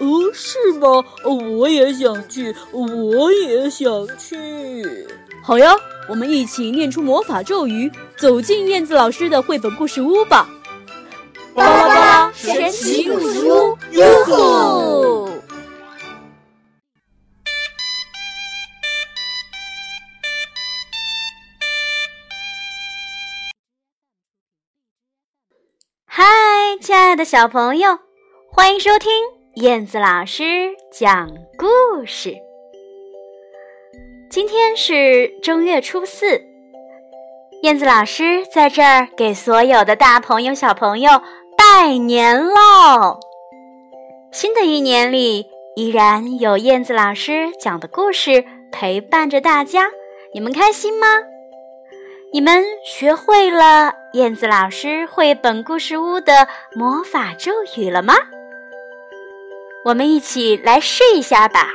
哦，是吗？我也想去，我也想去。好呀，我们一起念出魔法咒语，走进燕子老师的绘本故事屋吧。巴拉巴拉神奇故事屋，哟吼！嗨，亲爱的小朋友，欢迎收听燕子老师讲故事。今天是正月初四，燕子老师在这儿给所有的大朋友、小朋友。拜年喽！新的一年里，依然有燕子老师讲的故事陪伴着大家，你们开心吗？你们学会了燕子老师绘本故事屋的魔法咒语了吗？我们一起来试一下吧！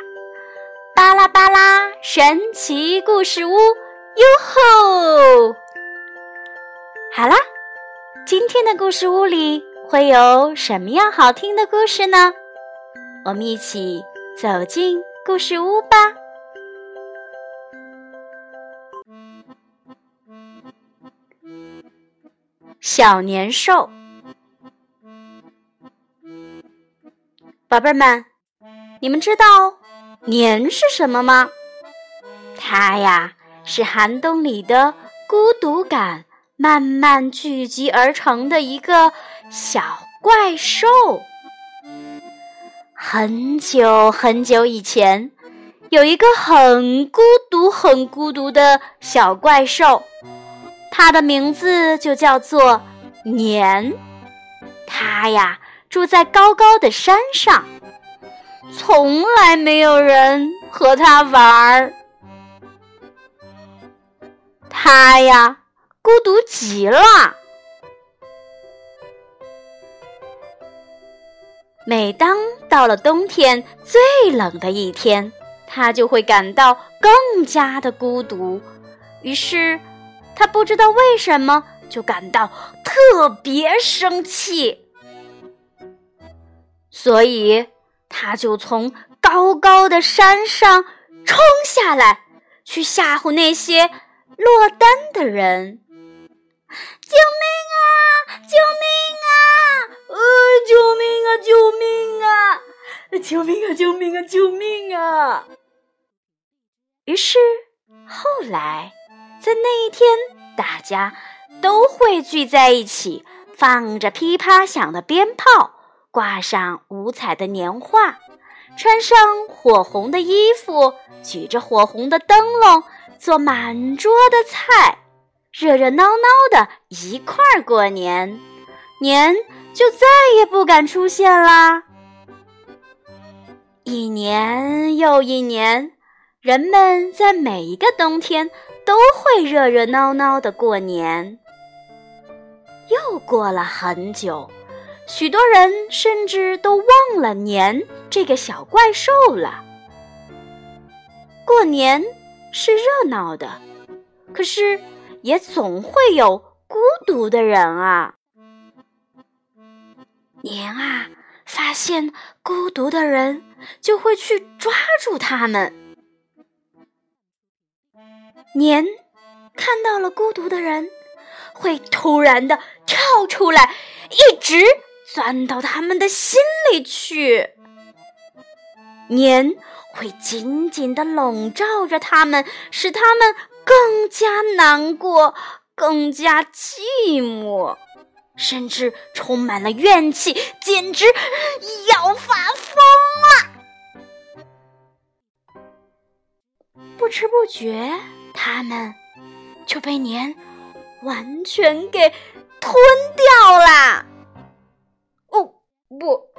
巴拉巴拉神奇故事屋，哟吼！好啦，今天的故事屋里。会有什么样好听的故事呢？我们一起走进故事屋吧。小年兽，宝贝儿们，你们知道年是什么吗？它呀，是寒冬里的孤独感。慢慢聚集而成的一个小怪兽。很久很久以前，有一个很孤独、很孤独的小怪兽，它的名字就叫做年。它呀，住在高高的山上，从来没有人和他玩儿。他呀。孤独极了。每当到了冬天最冷的一天，他就会感到更加的孤独。于是，他不知道为什么就感到特别生气。所以，他就从高高的山上冲下来，去吓唬那些落单的人。救命啊！救命啊！呃，救命啊！救命啊！救命啊！救命啊！救命啊！于是后来，在那一天，大家都会聚在一起，放着噼啪响的鞭炮，挂上五彩的年画，穿上火红的衣服，举着火红的灯笼，做满桌的菜。热热闹闹的一块儿过年，年就再也不敢出现啦。一年又一年，人们在每一个冬天都会热热闹闹的过年。又过了很久，许多人甚至都忘了年这个小怪兽了。过年是热闹的，可是。也总会有孤独的人啊！年啊，发现孤独的人就会去抓住他们。年看到了孤独的人，会突然的跳出来，一直钻到他们的心里去。年会紧紧的笼罩着他们，使他们。更加难过，更加寂寞，甚至充满了怨气，简直要发疯了。不知不觉，他们就被年完全给吞掉啦！不，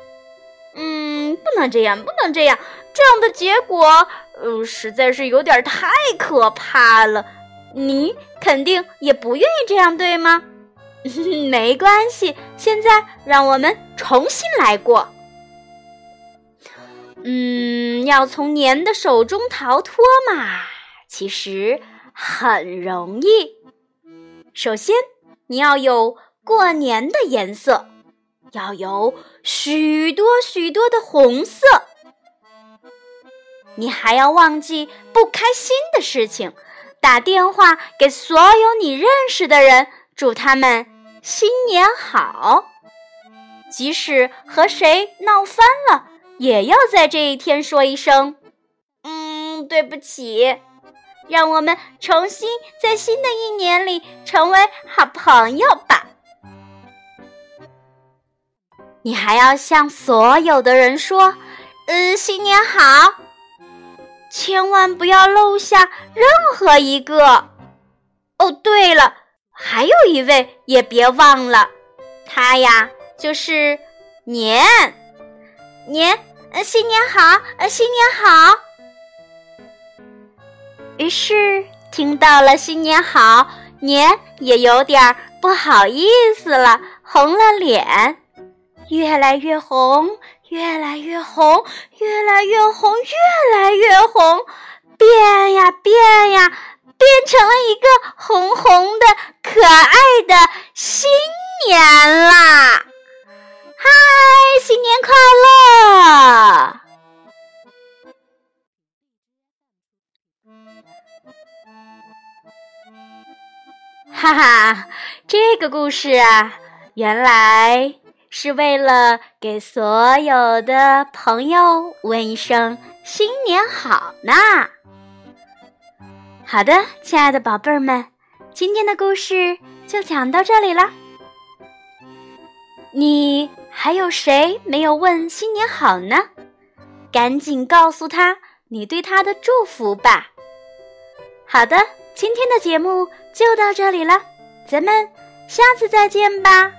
嗯，不能这样，不能这样，这样的结果，呃，实在是有点太可怕了。你肯定也不愿意这样，对吗？没关系，现在让我们重新来过。嗯，要从年的手中逃脱嘛，其实很容易。首先，你要有过年的颜色，要有许多许多的红色。你还要忘记不开心的事情，打电话给所有你认识的人，祝他们新年好。即使和谁闹翻了，也要在这一天说一声：“嗯，对不起。”让我们重新在新的一年里成为好朋友吧。你还要向所有的人说：“呃，新年好。”千万不要漏下任何一个。哦，对了，还有一位也别忘了，他呀就是年年，呃，新年好，呃，新年好。于是听到了新年好，年也有点不好意思了，红了脸，越来越红。越来越红，越来越红，越来越红，变呀变呀，变成了一个红红的、可爱的新年啦！嗨，新年快乐！哈哈，这个故事啊，原来。是为了给所有的朋友问一声新年好呢。好的，亲爱的宝贝儿们，今天的故事就讲到这里了。你还有谁没有问新年好呢？赶紧告诉他你对他的祝福吧。好的，今天的节目就到这里了，咱们下次再见吧。